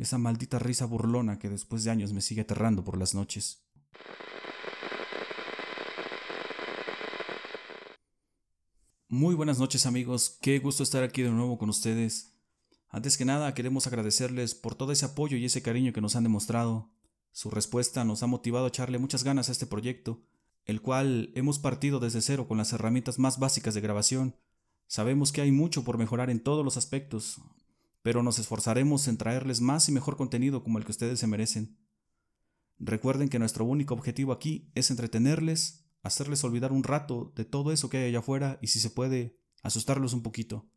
esa maldita risa burlona que después de años me sigue aterrando por las noches. Muy buenas noches amigos, qué gusto estar aquí de nuevo con ustedes. Antes que nada queremos agradecerles por todo ese apoyo y ese cariño que nos han demostrado. Su respuesta nos ha motivado a echarle muchas ganas a este proyecto, el cual hemos partido desde cero con las herramientas más básicas de grabación. Sabemos que hay mucho por mejorar en todos los aspectos, pero nos esforzaremos en traerles más y mejor contenido como el que ustedes se merecen. Recuerden que nuestro único objetivo aquí es entretenerles, hacerles olvidar un rato de todo eso que hay allá afuera y si se puede, asustarlos un poquito.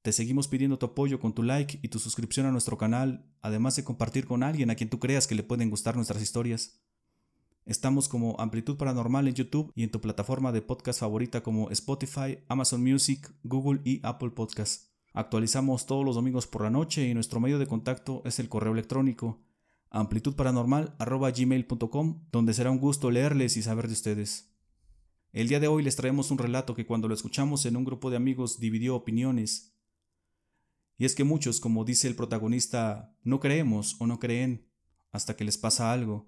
Te seguimos pidiendo tu apoyo con tu like y tu suscripción a nuestro canal, además de compartir con alguien a quien tú creas que le pueden gustar nuestras historias. Estamos como Amplitud Paranormal en YouTube y en tu plataforma de podcast favorita como Spotify, Amazon Music, Google y Apple Podcasts. Actualizamos todos los domingos por la noche y nuestro medio de contacto es el correo electrónico amplitudparanormal.gmail.com donde será un gusto leerles y saber de ustedes. El día de hoy les traemos un relato que cuando lo escuchamos en un grupo de amigos dividió opiniones. Y es que muchos, como dice el protagonista, no creemos o no creen hasta que les pasa algo.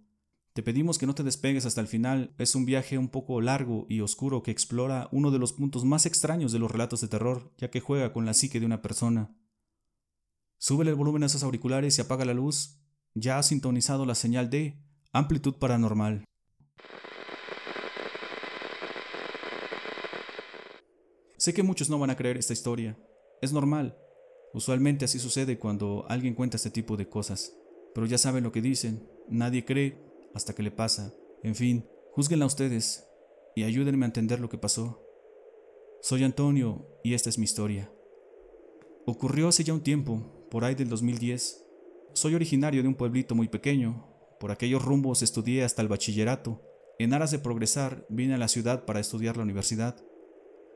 Te pedimos que no te despegues hasta el final, es un viaje un poco largo y oscuro que explora uno de los puntos más extraños de los relatos de terror, ya que juega con la psique de una persona. Súbele el volumen a esos auriculares y apaga la luz. Ya ha sintonizado la señal de amplitud paranormal. Sé que muchos no van a creer esta historia. Es normal. Usualmente así sucede cuando alguien cuenta este tipo de cosas. Pero ya saben lo que dicen. Nadie cree hasta que le pasa. En fin, juzguenla ustedes y ayúdenme a entender lo que pasó. Soy Antonio y esta es mi historia. Ocurrió hace ya un tiempo, por ahí del 2010. Soy originario de un pueblito muy pequeño. Por aquellos rumbos estudié hasta el bachillerato. En aras de progresar, vine a la ciudad para estudiar la universidad.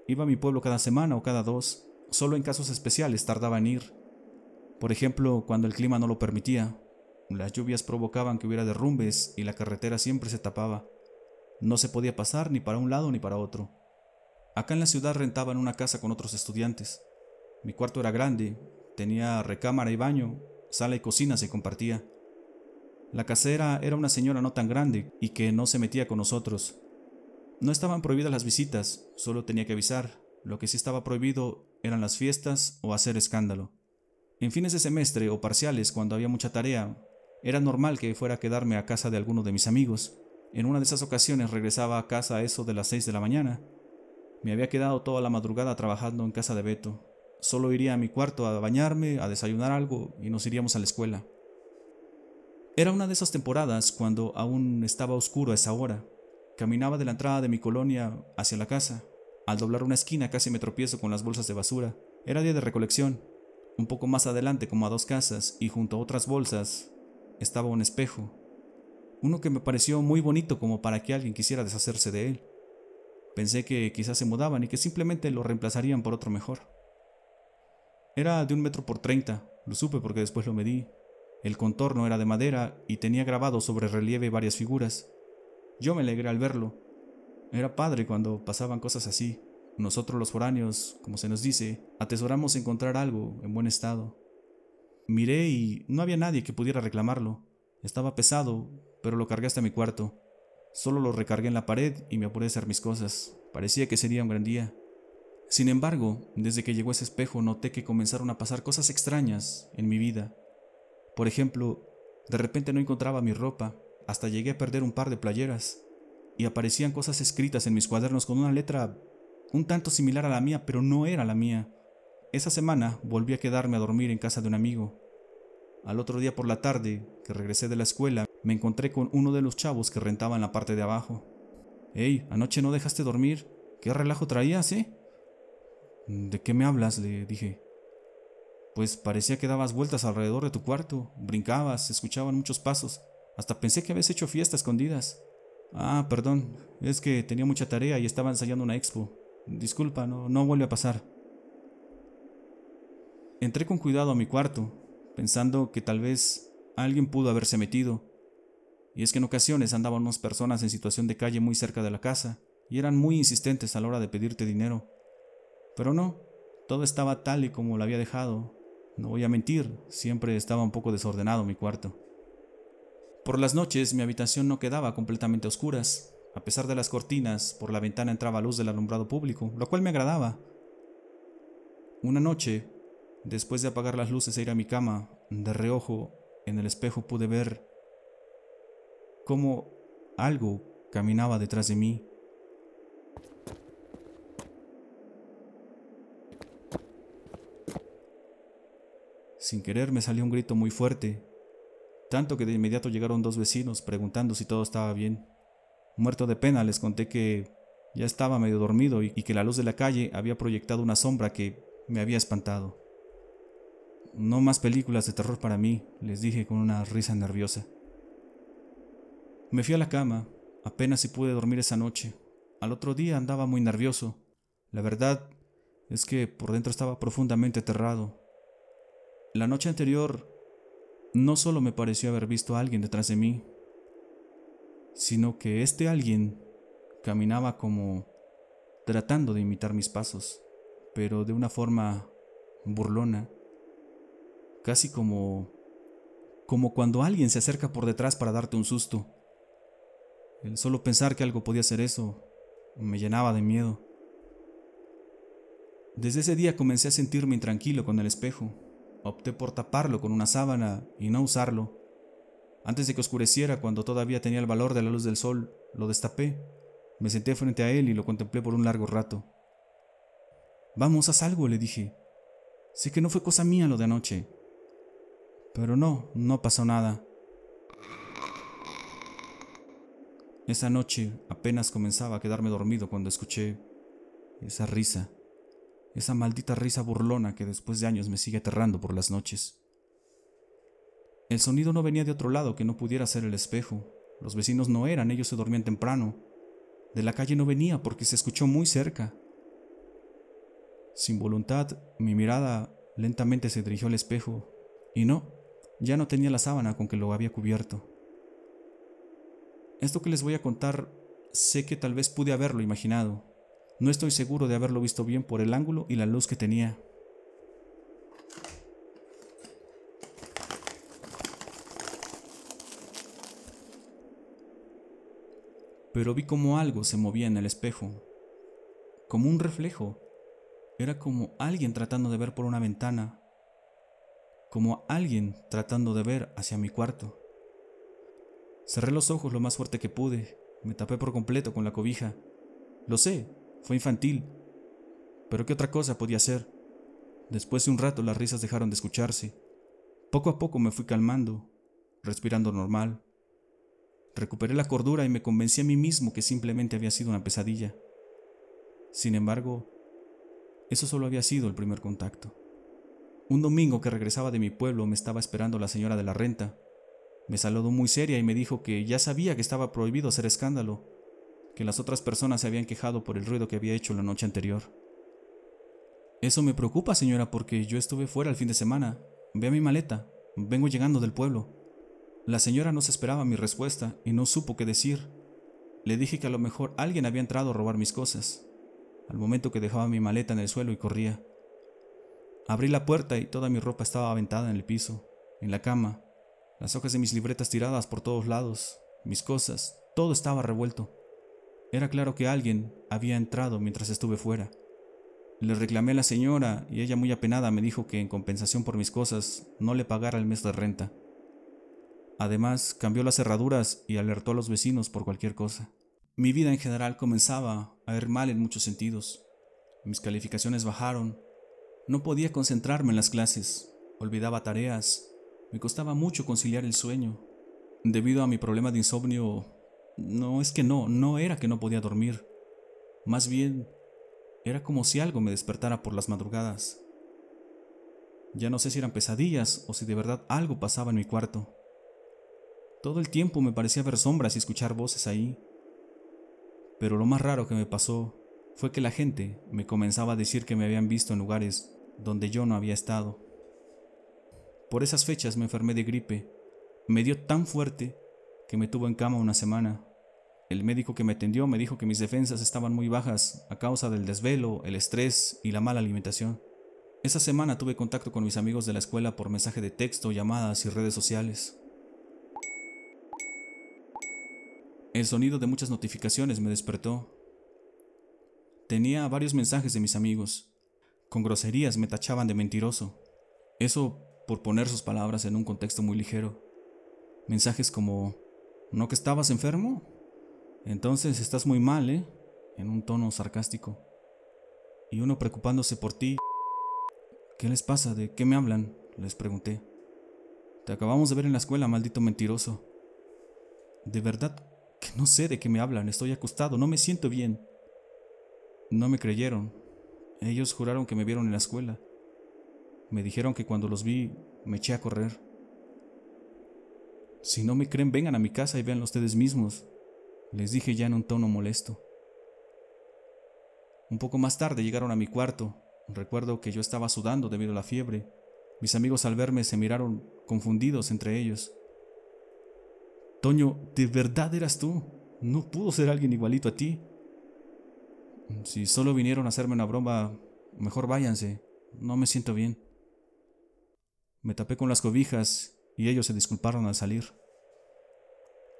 Iba a mi pueblo cada semana o cada dos. Solo en casos especiales tardaba en ir. Por ejemplo, cuando el clima no lo permitía, las lluvias provocaban que hubiera derrumbes y la carretera siempre se tapaba. No se podía pasar ni para un lado ni para otro. Acá en la ciudad rentaban una casa con otros estudiantes. Mi cuarto era grande, tenía recámara y baño, sala y cocina se compartía. La casera era una señora no tan grande y que no se metía con nosotros. No estaban prohibidas las visitas, solo tenía que avisar. Lo que sí estaba prohibido eran las fiestas o hacer escándalo. En fines de semestre o parciales, cuando había mucha tarea, era normal que fuera a quedarme a casa de alguno de mis amigos. En una de esas ocasiones regresaba a casa a eso de las seis de la mañana. Me había quedado toda la madrugada trabajando en casa de Beto. Solo iría a mi cuarto a bañarme, a desayunar algo y nos iríamos a la escuela. Era una de esas temporadas cuando aún estaba oscuro a esa hora. Caminaba de la entrada de mi colonia hacia la casa. Al doblar una esquina casi me tropiezo con las bolsas de basura. Era día de recolección. Un poco más adelante, como a dos casas, y junto a otras bolsas, estaba un espejo, uno que me pareció muy bonito como para que alguien quisiera deshacerse de él. Pensé que quizás se mudaban y que simplemente lo reemplazarían por otro mejor. Era de un metro por treinta, lo supe porque después lo medí. El contorno era de madera y tenía grabado sobre relieve varias figuras. Yo me alegré al verlo. Era padre cuando pasaban cosas así. Nosotros los foráneos, como se nos dice, atesoramos encontrar algo en buen estado. Miré y no había nadie que pudiera reclamarlo. Estaba pesado, pero lo cargué hasta mi cuarto. Solo lo recargué en la pared y me apuré a hacer mis cosas. Parecía que sería un gran día. Sin embargo, desde que llegó ese espejo noté que comenzaron a pasar cosas extrañas en mi vida. Por ejemplo, de repente no encontraba mi ropa, hasta llegué a perder un par de playeras, y aparecían cosas escritas en mis cuadernos con una letra un tanto similar a la mía, pero no era la mía. Esa semana volví a quedarme a dormir en casa de un amigo. Al otro día por la tarde, que regresé de la escuela, me encontré con uno de los chavos que rentaban la parte de abajo. Hey, anoche no dejaste dormir. ¿Qué relajo traías, eh? ¿De qué me hablas? le dije. Pues parecía que dabas vueltas alrededor de tu cuarto, brincabas, escuchaban muchos pasos. Hasta pensé que habías hecho fiesta escondidas. Ah, perdón, es que tenía mucha tarea y estaba ensayando una expo. Disculpa, no, no vuelve a pasar. Entré con cuidado a mi cuarto, pensando que tal vez alguien pudo haberse metido. Y es que en ocasiones andaban unas personas en situación de calle muy cerca de la casa, y eran muy insistentes a la hora de pedirte dinero. Pero no, todo estaba tal y como lo había dejado. No voy a mentir, siempre estaba un poco desordenado mi cuarto. Por las noches mi habitación no quedaba completamente oscuras. A pesar de las cortinas, por la ventana entraba luz del alumbrado público, lo cual me agradaba. Una noche, después de apagar las luces e ir a mi cama, de reojo, en el espejo pude ver cómo algo caminaba detrás de mí. Sin querer me salió un grito muy fuerte, tanto que de inmediato llegaron dos vecinos preguntando si todo estaba bien. Muerto de pena les conté que ya estaba medio dormido y, que la luz de la calle había proyectado una sombra que me había espantado. No más películas de terror para mí, les dije con una risa nerviosa. Me fui a la cama, apenas si pude dormir esa noche. Al otro día andaba muy nervioso. La verdad es que por dentro estaba profundamente aterrado. La noche anterior no solo me pareció haber visto a alguien detrás de mí, sino que este alguien caminaba como tratando de imitar mis pasos, pero de una forma burlona, casi como como cuando alguien se acerca por detrás para darte un susto. El solo pensar que algo podía ser eso me llenaba de miedo. Desde ese día comencé a sentirme intranquilo con el espejo. Opté por taparlo con una sábana y no usarlo. Antes de que oscureciera, cuando todavía tenía el valor de la luz del sol, lo destapé. Me senté frente a él y lo contemplé por un largo rato. Vamos, haz algo, le dije. Sé que no fue cosa mía lo de anoche. Pero no, no pasó nada. Esa noche apenas comenzaba a quedarme dormido cuando escuché esa risa esa maldita risa burlona que después de años me sigue aterrando por las noches. El sonido no venía de otro lado que no pudiera ser el espejo. Los vecinos no eran, ellos se dormían temprano. De la calle no venía porque se escuchó muy cerca. Sin voluntad, mi mirada lentamente se dirigió al espejo, y no, ya no tenía la sábana con que lo había cubierto. Esto que les voy a contar, sé que tal vez pude haberlo imaginado, no estoy seguro de haberlo visto bien por el ángulo y la luz que tenía. Pero vi como algo se movía en el espejo, como un reflejo. Era como alguien tratando de ver por una ventana, como alguien tratando de ver hacia mi cuarto. Cerré los ojos lo más fuerte que pude, me tapé por completo con la cobija. Lo sé, fue infantil. Pero ¿qué otra cosa podía ser? Después de un rato las risas dejaron de escucharse. Poco a poco me fui calmando, respirando normal. Recuperé la cordura y me convencí a mí mismo que simplemente había sido una pesadilla. Sin embargo, eso solo había sido el primer contacto. Un domingo que regresaba de mi pueblo me estaba esperando la señora de la renta. Me saludó muy seria y me dijo que ya sabía que estaba prohibido hacer escándalo, que las otras personas se habían quejado por el ruido que había hecho la noche anterior. Eso me preocupa, señora, porque yo estuve fuera el fin de semana. Vea mi maleta. Vengo llegando del pueblo. La señora no se esperaba mi respuesta y no supo qué decir. Le dije que a lo mejor alguien había entrado a robar mis cosas, al momento que dejaba mi maleta en el suelo y corría. Abrí la puerta y toda mi ropa estaba aventada en el piso, en la cama, las hojas de mis libretas tiradas por todos lados, mis cosas, todo estaba revuelto. Era claro que alguien había entrado mientras estuve fuera. Le reclamé a la señora y ella muy apenada me dijo que en compensación por mis cosas no le pagara el mes de renta. Además, cambió las cerraduras y alertó a los vecinos por cualquier cosa. Mi vida en general comenzaba a ir mal en muchos sentidos. Mis calificaciones bajaron. No podía concentrarme en las clases. Olvidaba tareas. Me costaba mucho conciliar el sueño. Debido a mi problema de insomnio, no es que no, no era que no podía dormir. Más bien, era como si algo me despertara por las madrugadas. Ya no sé si eran pesadillas o si de verdad algo pasaba en mi cuarto. Todo el tiempo me parecía ver sombras y escuchar voces ahí. Pero lo más raro que me pasó fue que la gente me comenzaba a decir que me habían visto en lugares donde yo no había estado. Por esas fechas me enfermé de gripe. Me dio tan fuerte que me tuvo en cama una semana. El médico que me atendió me dijo que mis defensas estaban muy bajas a causa del desvelo, el estrés y la mala alimentación. Esa semana tuve contacto con mis amigos de la escuela por mensaje de texto, llamadas y redes sociales. El sonido de muchas notificaciones me despertó. Tenía varios mensajes de mis amigos. Con groserías me tachaban de mentiroso. Eso por poner sus palabras en un contexto muy ligero. Mensajes como, ¿no que estabas enfermo? Entonces estás muy mal, ¿eh? En un tono sarcástico. Y uno preocupándose por ti. ¿Qué les pasa? ¿De qué me hablan? Les pregunté. Te acabamos de ver en la escuela, maldito mentiroso. De verdad que no sé de qué me hablan, estoy acostado, no me siento bien. No me creyeron. Ellos juraron que me vieron en la escuela. Me dijeron que cuando los vi me eché a correr. Si no me creen, vengan a mi casa y veanlo ustedes mismos, les dije ya en un tono molesto. Un poco más tarde llegaron a mi cuarto Recuerdo que yo estaba sudando debido a la fiebre. Mis amigos al verme se miraron confundidos entre ellos. Toño, ¿de verdad eras tú? No pudo ser alguien igualito a ti. Si solo vinieron a hacerme una broma, mejor váyanse. No me siento bien. Me tapé con las cobijas y ellos se disculparon al salir.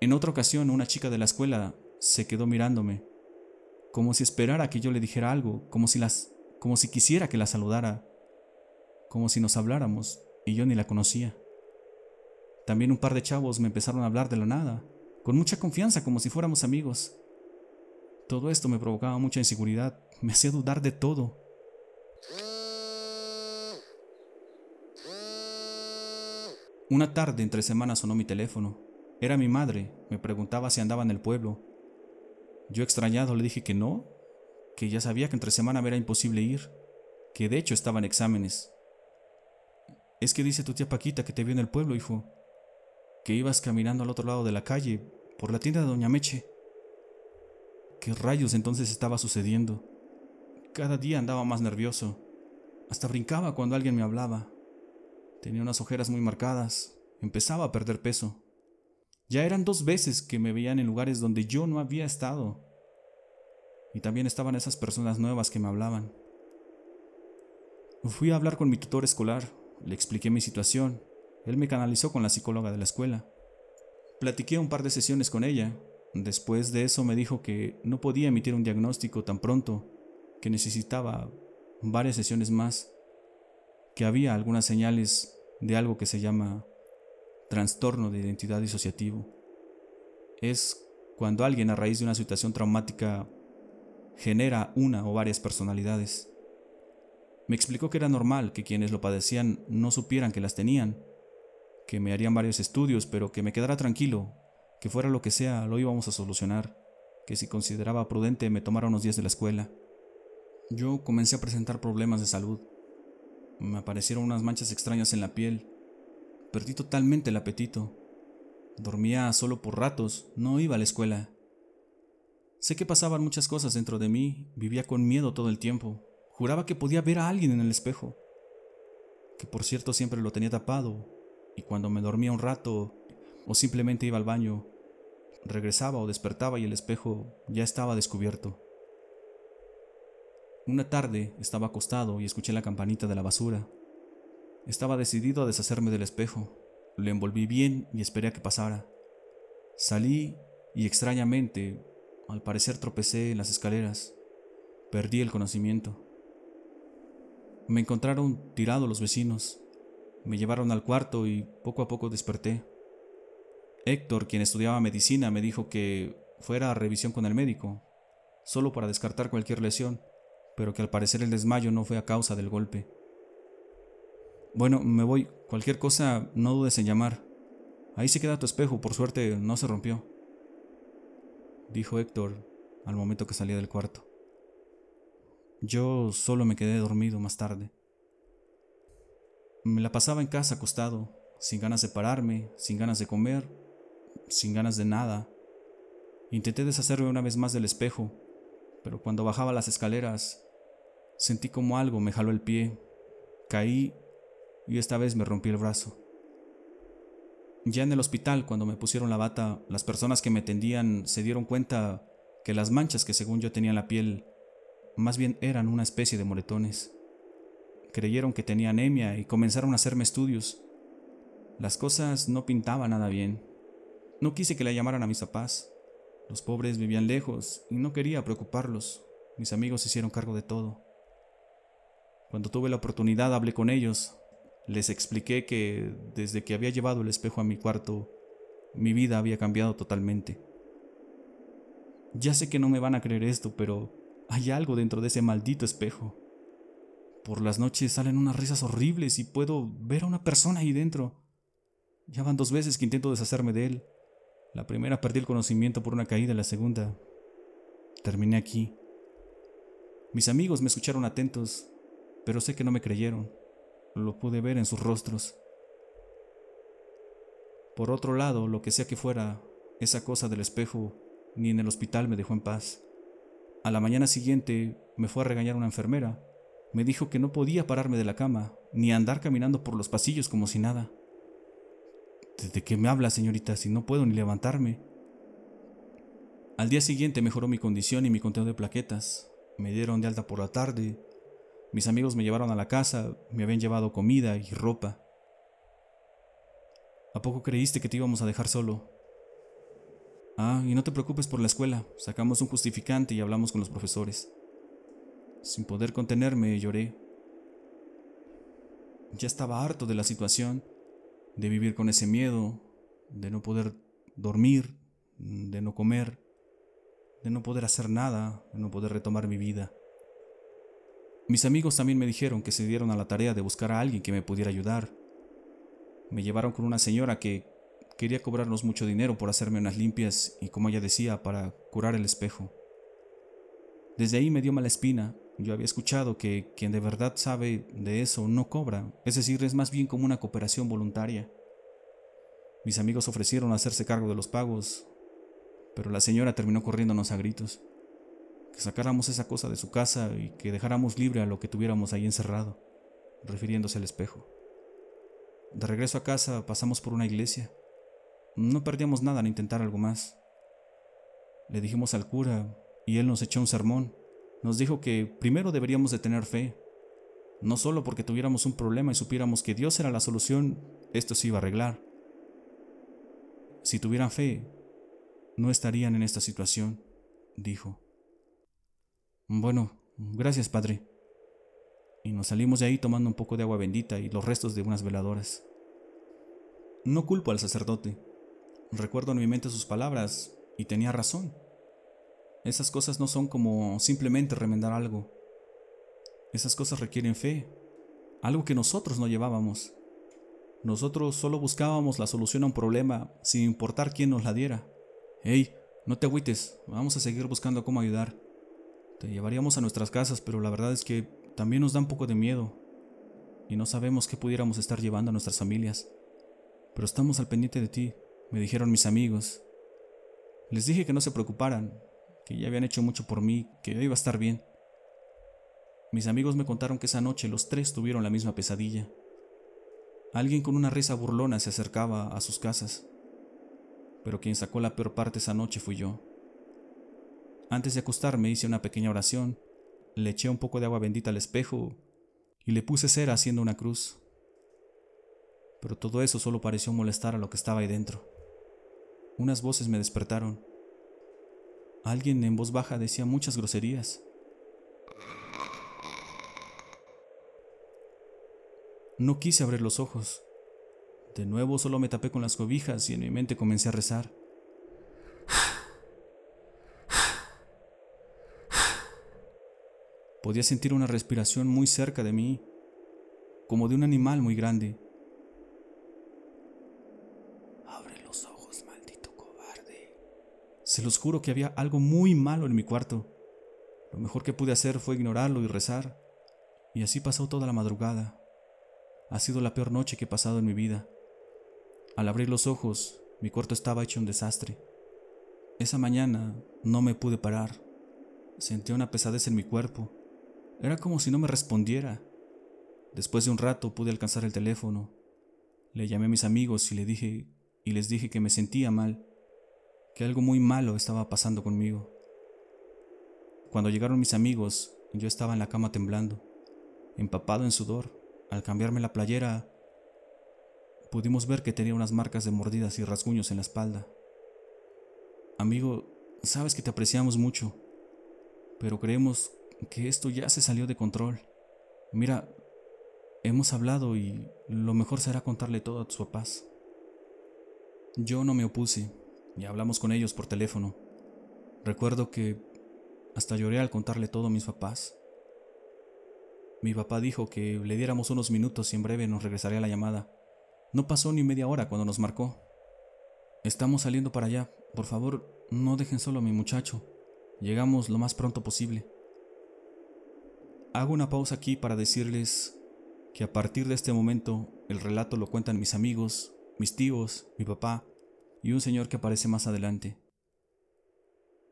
En otra ocasión, una chica de la escuela se quedó mirándome, como si esperara que yo le dijera algo, como si las como si quisiera que la saludara, como si nos habláramos y yo ni la conocía. También un par de chavos me empezaron a hablar de la nada, con mucha confianza, como si fuéramos amigos. Todo esto me provocaba mucha inseguridad, me hacía dudar de todo. Una tarde entre semanas sonó mi teléfono. Era mi madre, me preguntaba si andaba en el pueblo. Yo extrañado le dije que no, que ya sabía que entre semana era imposible ir, que de hecho estaban exámenes. Es que dice tu tía Paquita que te vio en el pueblo, hijo, que ibas caminando al otro lado de la calle, por la tienda de Doña Meche. ¿Qué rayos entonces estaba sucediendo? Cada día andaba más nervioso. Hasta brincaba cuando alguien me hablaba. Tenía unas ojeras muy marcadas. Empezaba a perder peso. Ya eran dos veces que me veían en lugares donde yo no había estado. Y también estaban esas personas nuevas que me hablaban. Fui a hablar con mi tutor escolar, le expliqué mi situación. Él me canalizó con la psicóloga de la escuela. Platiqué un par de sesiones con ella. Después de eso me dijo que no podía emitir un diagnóstico tan pronto, que necesitaba varias sesiones más, que había algunas señales de algo que se llama trastorno de identidad disociativo. Es cuando alguien a raíz de una situación traumática genera una o varias personalidades. Me explicó que era normal que quienes lo padecían no supieran que las tenían, que me harían varios estudios, pero que me quedara tranquilo, que fuera lo que sea, lo íbamos a solucionar, que si consideraba prudente me tomara unos días de la escuela. Yo comencé a presentar problemas de salud. Me aparecieron unas manchas extrañas en la piel. Perdí totalmente el apetito. Dormía solo por ratos, no iba a la escuela. Sé que pasaban muchas cosas dentro de mí, vivía con miedo todo el tiempo, juraba que podía ver a alguien en el espejo, que por cierto siempre lo tenía tapado, y cuando me dormía un rato o simplemente iba al baño, regresaba o despertaba y el espejo ya estaba descubierto. Una tarde estaba acostado y escuché la campanita de la basura. Estaba decidido a deshacerme del espejo. Lo envolví bien y esperé a que pasara. Salí y extrañamente al parecer tropecé en las escaleras. Perdí el conocimiento. Me encontraron tirado los vecinos. Me llevaron al cuarto y poco a poco desperté. Héctor, quien estudiaba medicina, me dijo que fuera a revisión con el médico, solo para descartar cualquier lesión, pero que al parecer el desmayo no fue a causa del golpe. Bueno, me voy. Cualquier cosa, no dudes en llamar. Ahí se queda tu espejo, por suerte no se rompió dijo Héctor al momento que salía del cuarto. Yo solo me quedé dormido más tarde. Me la pasaba en casa acostado, sin ganas de pararme, sin ganas de comer, sin ganas de nada. Intenté deshacerme una vez más del espejo, pero cuando bajaba las escaleras, sentí como algo me jaló el pie, caí y esta vez me rompí el brazo. Ya en el hospital, cuando me pusieron la bata, las personas que me tendían se dieron cuenta que las manchas que según yo tenía en la piel más bien eran una especie de moretones. creyeron que tenía anemia y comenzaron a hacerme estudios. Las cosas no pintaban nada bien. No quise que la llamaran a mis papás. Los pobres vivían lejos y no quería preocuparlos. Mis amigos se hicieron cargo de todo. Cuando tuve la oportunidad hablé con ellos. Les expliqué que desde que había llevado el espejo a mi cuarto, mi vida había cambiado totalmente. Ya sé que no me van a creer esto, pero hay algo dentro de ese maldito espejo. Por las noches salen unas risas horribles y puedo ver a una persona ahí dentro. Ya van dos veces que intento deshacerme de él. La primera perdí el conocimiento por una caída, la segunda terminé aquí. Mis amigos me escucharon atentos, pero sé que no me creyeron. Lo pude ver en sus rostros. Por otro lado, lo que sea que fuera, esa cosa del espejo ni en el hospital me dejó en paz. A la mañana siguiente me fue a regañar una enfermera. Me dijo que no podía pararme de la cama, ni andar caminando por los pasillos como si nada. ¿De qué me habla, señorita, si no puedo ni levantarme? Al día siguiente mejoró mi condición y mi conteo de plaquetas. Me dieron de alta por la tarde. Mis amigos me llevaron a la casa, me habían llevado comida y ropa. ¿A poco creíste que te íbamos a dejar solo? Ah, y no te preocupes por la escuela. Sacamos un justificante y hablamos con los profesores. Sin poder contenerme, lloré. Ya estaba harto de la situación, de vivir con ese miedo, de no poder dormir, de no comer, de no poder hacer nada, de no poder retomar mi vida. Mis amigos también me dijeron que se dieron a la tarea de buscar a alguien que me pudiera ayudar. Me llevaron con una señora que Quería cobrarnos mucho dinero por hacerme unas limpias y, como ella decía, para curar el espejo. Desde ahí me dio mala espina. Yo había escuchado que quien de verdad sabe de eso no cobra, es decir, es más bien como una cooperación voluntaria. Mis amigos ofrecieron hacerse cargo de los pagos, pero la señora terminó corriéndonos a gritos. Que sacáramos esa cosa de su casa y que dejáramos libre a lo que tuviéramos ahí encerrado, refiriéndose al espejo. De regreso a casa pasamos por una iglesia. No perdíamos nada en intentar algo más. Le dijimos al cura y él nos echó un sermón. Nos dijo que primero deberíamos de tener fe. No solo porque tuviéramos un problema y supiéramos que Dios era la solución, esto se iba a arreglar. Si tuvieran fe, no estarían en esta situación, dijo. Bueno, gracias, Padre. Y nos salimos de ahí tomando un poco de agua bendita y los restos de unas veladoras. No culpo al sacerdote. Recuerdo en mi mente sus palabras y tenía razón. Esas cosas no son como simplemente remendar algo. Esas cosas requieren fe, algo que nosotros no llevábamos. Nosotros solo buscábamos la solución a un problema sin importar quién nos la diera. Hey, no te agüites, vamos a seguir buscando cómo ayudar. Te llevaríamos a nuestras casas, pero la verdad es que también nos da un poco de miedo y no sabemos qué pudiéramos estar llevando a nuestras familias. Pero estamos al pendiente de ti me dijeron mis amigos. Les dije que no se preocuparan, que ya habían hecho mucho por mí, que yo iba a estar bien. Mis amigos me contaron que esa noche los tres tuvieron la misma pesadilla. Alguien con una risa burlona se acercaba a sus casas, pero quien sacó la peor parte esa noche fui yo. Antes de acostarme hice una pequeña oración, le eché un poco de agua bendita al espejo y le puse cera haciendo una cruz. Pero todo eso solo pareció molestar a lo que estaba ahí dentro. Unas voces me despertaron. Alguien en voz baja decía muchas groserías. No quise abrir los ojos. De nuevo solo me tapé con las cobijas y en mi mente comencé a rezar. Podía sentir una respiración muy cerca de mí, como de un animal muy grande. Se los juro que había algo muy malo en mi cuarto. Lo mejor que pude hacer fue ignorarlo y rezar. Y así pasó toda la madrugada. Ha sido la peor noche que he pasado en mi vida. Al abrir los ojos, mi cuarto estaba hecho un desastre. Esa mañana no me pude parar. Sentí una pesadez en mi cuerpo. Era como si no me respondiera. Después de un rato pude alcanzar el teléfono. Le llamé a mis amigos y le dije y les dije que me sentía mal que algo muy malo estaba pasando conmigo. Cuando llegaron mis amigos, yo estaba en la cama temblando. empapado en sudor. Al cambiarme la playera, pudimos ver que tenía unas marcas de mordidas y rasguños en la espalda. Amigo, sabes que te apreciamos mucho, pero creemos que esto ya se salió de control. Mira, hemos hablado y lo mejor será contarle todo a tus papás. Yo no me opuse y hablamos con ellos por teléfono. Recuerdo que hasta lloré al contarle todo a mis papás. Mi papá dijo que le diéramos unos minutos y en breve nos regresaría la llamada. No pasó ni media hora cuando nos marcó. Estamos saliendo para allá. Por favor, no dejen solo a mi muchacho. Llegamos lo más pronto posible. Hago una pausa aquí para decirles que a partir de este momento el relato lo cuentan mis amigos, mis tíos, mi papá y un señor que aparece más adelante.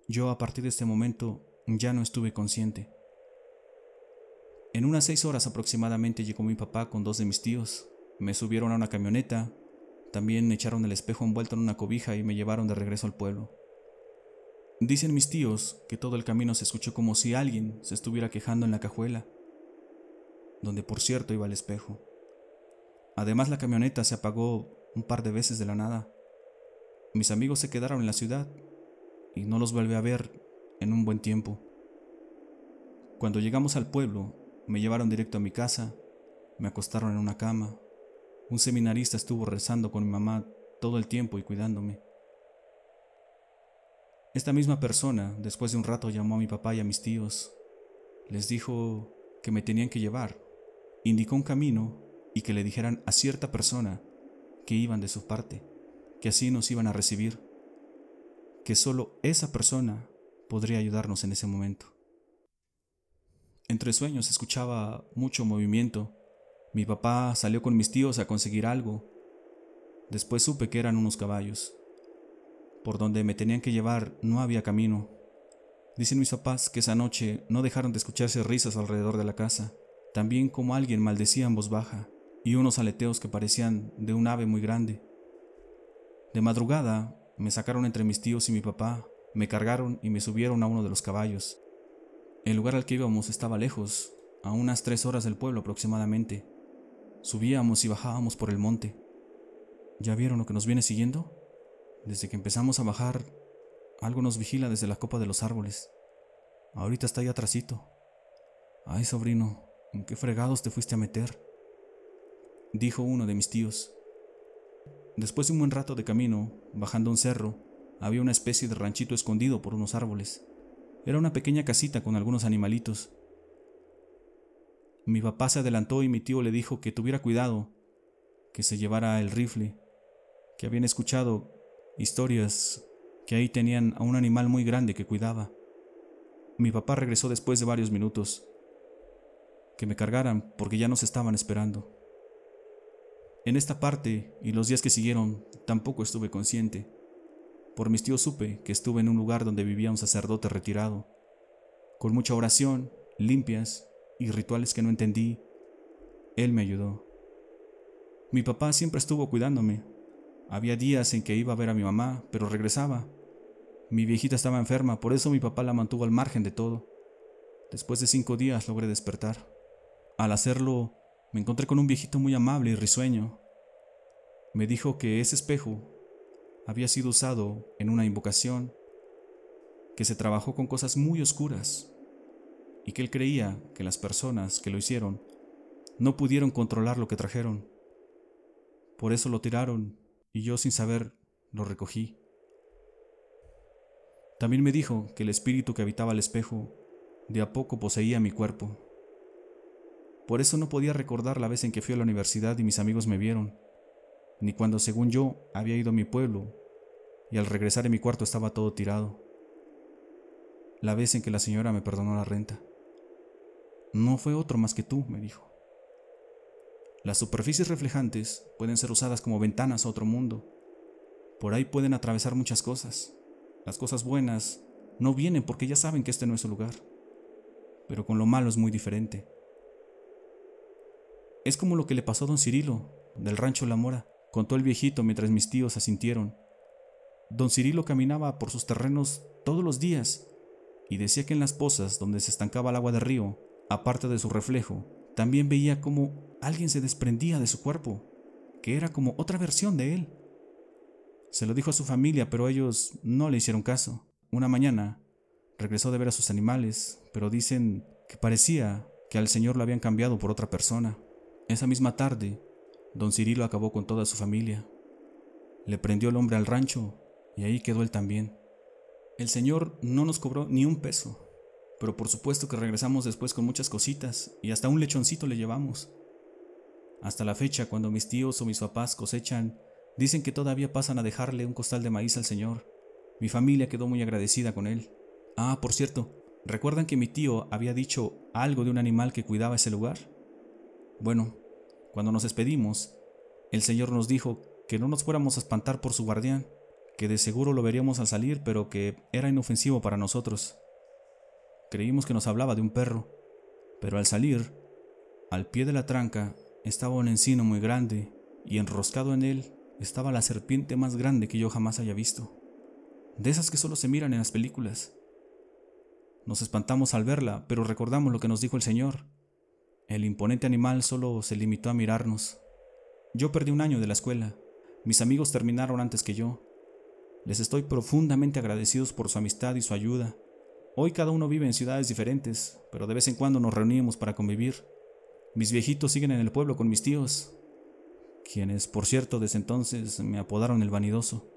Yo a partir de este momento ya no estuve consciente. En unas seis horas aproximadamente llegó mi papá con dos de mis tíos. Me subieron a una camioneta, también echaron el espejo envuelto en una cobija y me llevaron de regreso al pueblo. Dicen mis tíos que todo el camino se escuchó como si alguien se estuviera quejando en la cajuela, donde por cierto iba el espejo. Además la camioneta se apagó un par de veces de la nada. Mis amigos se quedaron en la ciudad y no los volví a ver en un buen tiempo. Cuando llegamos al pueblo, me llevaron directo a mi casa, me acostaron en una cama. Un seminarista estuvo rezando con mi mamá todo el tiempo y cuidándome. Esta misma persona, después de un rato, llamó a mi papá y a mis tíos. Les dijo que me tenían que llevar. Indicó un camino y que le dijeran a cierta persona que iban de su parte, que así nos iban a recibir, que solo esa persona podría ayudarnos en ese momento. Entre sueños escuchaba mucho movimiento. Mi papá salió con mis tíos a conseguir algo. Después supe que eran unos caballos. Por donde me tenían que llevar no había camino. Dicen mis papás que esa noche no dejaron de escucharse risas alrededor de la casa, también como alguien maldecía en voz baja, y unos aleteos que parecían de un ave muy grande. De madrugada me sacaron entre mis tíos y mi papá, me cargaron y me subieron a uno de los caballos. El lugar al que íbamos estaba lejos, a unas tres horas del pueblo aproximadamente. Subíamos y bajábamos por el monte. ¿Ya vieron lo que nos viene siguiendo? Desde que empezamos a bajar, algo nos vigila desde la copa de los árboles. Ahorita está ahí atrásito. Ay, sobrino, ¿en qué fregados te fuiste a meter? Dijo uno de mis tíos. Después de un buen rato de camino, bajando un cerro, había una especie de ranchito escondido por unos árboles. Era una pequeña casita con algunos animalitos. Mi papá se adelantó y mi tío le dijo que tuviera cuidado, que se llevara el rifle, que habían escuchado historias que ahí tenían a un animal muy grande que cuidaba. Mi papá regresó después de varios minutos. Que me cargaran porque ya nos estaban esperando. En esta parte y los días que siguieron tampoco estuve consciente. Por mis tíos supe que estuve en un lugar donde vivía un sacerdote retirado, con mucha oración, limpias y rituales que no entendí. Él me ayudó. Mi papá siempre estuvo cuidándome, había días en que iba a ver a mi mamá, pero regresaba. Mi viejita estaba enferma, por eso mi papá la mantuvo al margen de todo. Después de cinco días logré despertar. Al hacerlo, me encontré con un viejito muy amable y risueño. Me dijo que ese espejo había sido usado en una invocación, que se trabajó con cosas muy oscuras y que él creía que las personas que lo hicieron no pudieron controlar lo que trajeron. Por eso lo tiraron y yo sin saber lo recogí. También me dijo que el espíritu que habitaba el espejo de a poco poseía mi cuerpo. Por eso no podía recordar la vez en que fui a la universidad y mis amigos me vieron, ni cuando según yo había ido a mi pueblo y al regresar en mi cuarto estaba todo tirado. La vez en que la señora me perdonó la renta. No fue otro más que tú, me dijo. Las superficies reflejantes pueden ser usadas como ventanas a otro mundo. Por ahí pueden atravesar muchas cosas. Las cosas buenas no vienen porque ya saben que este no es su lugar. Pero con lo malo es muy diferente. Es como lo que le pasó a don Cirilo, del rancho La Mora, contó el viejito mientras mis tíos asintieron. Don Cirilo caminaba por sus terrenos todos los días y decía que en las pozas donde se estancaba el agua del río, aparte de su reflejo, también veía como alguien se desprendía de su cuerpo, que era como otra versión de él. Se lo dijo a su familia, pero ellos no le hicieron caso. Una mañana regresó de ver a sus animales, pero dicen que parecía que al Señor lo habían cambiado por otra persona. Esa misma tarde, don Cirilo acabó con toda su familia. Le prendió el hombre al rancho y ahí quedó él también. El Señor no nos cobró ni un peso, pero por supuesto que regresamos después con muchas cositas y hasta un lechoncito le llevamos. Hasta la fecha, cuando mis tíos o mis papás cosechan, dicen que todavía pasan a dejarle un costal de maíz al Señor. Mi familia quedó muy agradecida con él. Ah, por cierto, ¿recuerdan que mi tío había dicho algo de un animal que cuidaba ese lugar? Bueno, cuando nos despedimos, el Señor nos dijo que no nos fuéramos a espantar por su guardián, que de seguro lo veríamos al salir, pero que era inofensivo para nosotros. Creímos que nos hablaba de un perro, pero al salir, al pie de la tranca estaba un encino muy grande y enroscado en él estaba la serpiente más grande que yo jamás haya visto. De esas que solo se miran en las películas. Nos espantamos al verla, pero recordamos lo que nos dijo el Señor. El imponente animal solo se limitó a mirarnos. Yo perdí un año de la escuela. Mis amigos terminaron antes que yo. Les estoy profundamente agradecidos por su amistad y su ayuda. Hoy cada uno vive en ciudades diferentes, pero de vez en cuando nos reunimos para convivir. Mis viejitos siguen en el pueblo con mis tíos, quienes, por cierto, desde entonces me apodaron el vanidoso.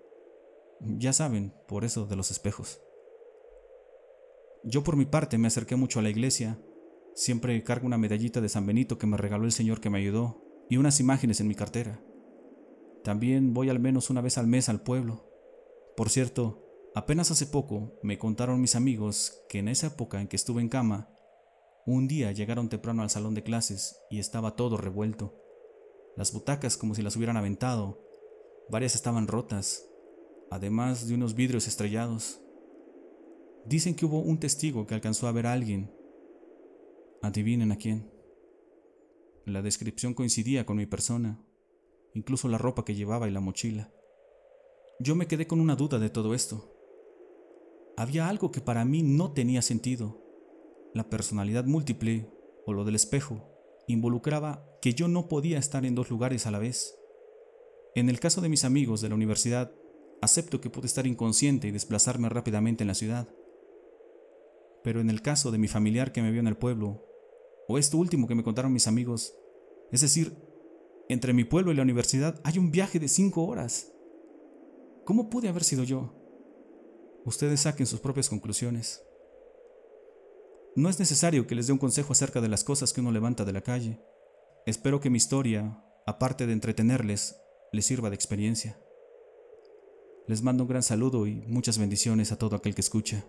Ya saben, por eso de los espejos. Yo por mi parte me acerqué mucho a la iglesia. Siempre cargo una medallita de San Benito que me regaló el Señor que me ayudó y unas imágenes en mi cartera. También voy al menos una vez al mes al pueblo. Por cierto, apenas hace poco me contaron mis amigos que en esa época en que estuve en cama, un día llegaron temprano al salón de clases y estaba todo revuelto. Las butacas como si las hubieran aventado. Varias estaban rotas, además de unos vidrios estrellados. Dicen que hubo un testigo que alcanzó a ver a alguien. Adivinen a quién. La descripción coincidía con mi persona, incluso la ropa que llevaba y la mochila. Yo me quedé con una duda de todo esto. Había algo que para mí no tenía sentido. La personalidad múltiple, o lo del espejo, involucraba que yo no podía estar en dos lugares a la vez. En el caso de mis amigos de la universidad, acepto que pude estar inconsciente y desplazarme rápidamente en la ciudad. Pero en el caso de mi familiar que me vio en el pueblo, o esto último que me contaron mis amigos, es decir, entre mi pueblo y la universidad hay un viaje de cinco horas. ¿Cómo pude haber sido yo? Ustedes saquen sus propias conclusiones. No es necesario que les dé un consejo acerca de las cosas que uno levanta de la calle. Espero que mi historia, aparte de entretenerles, les sirva de experiencia. Les mando un gran saludo y muchas bendiciones a todo aquel que escucha.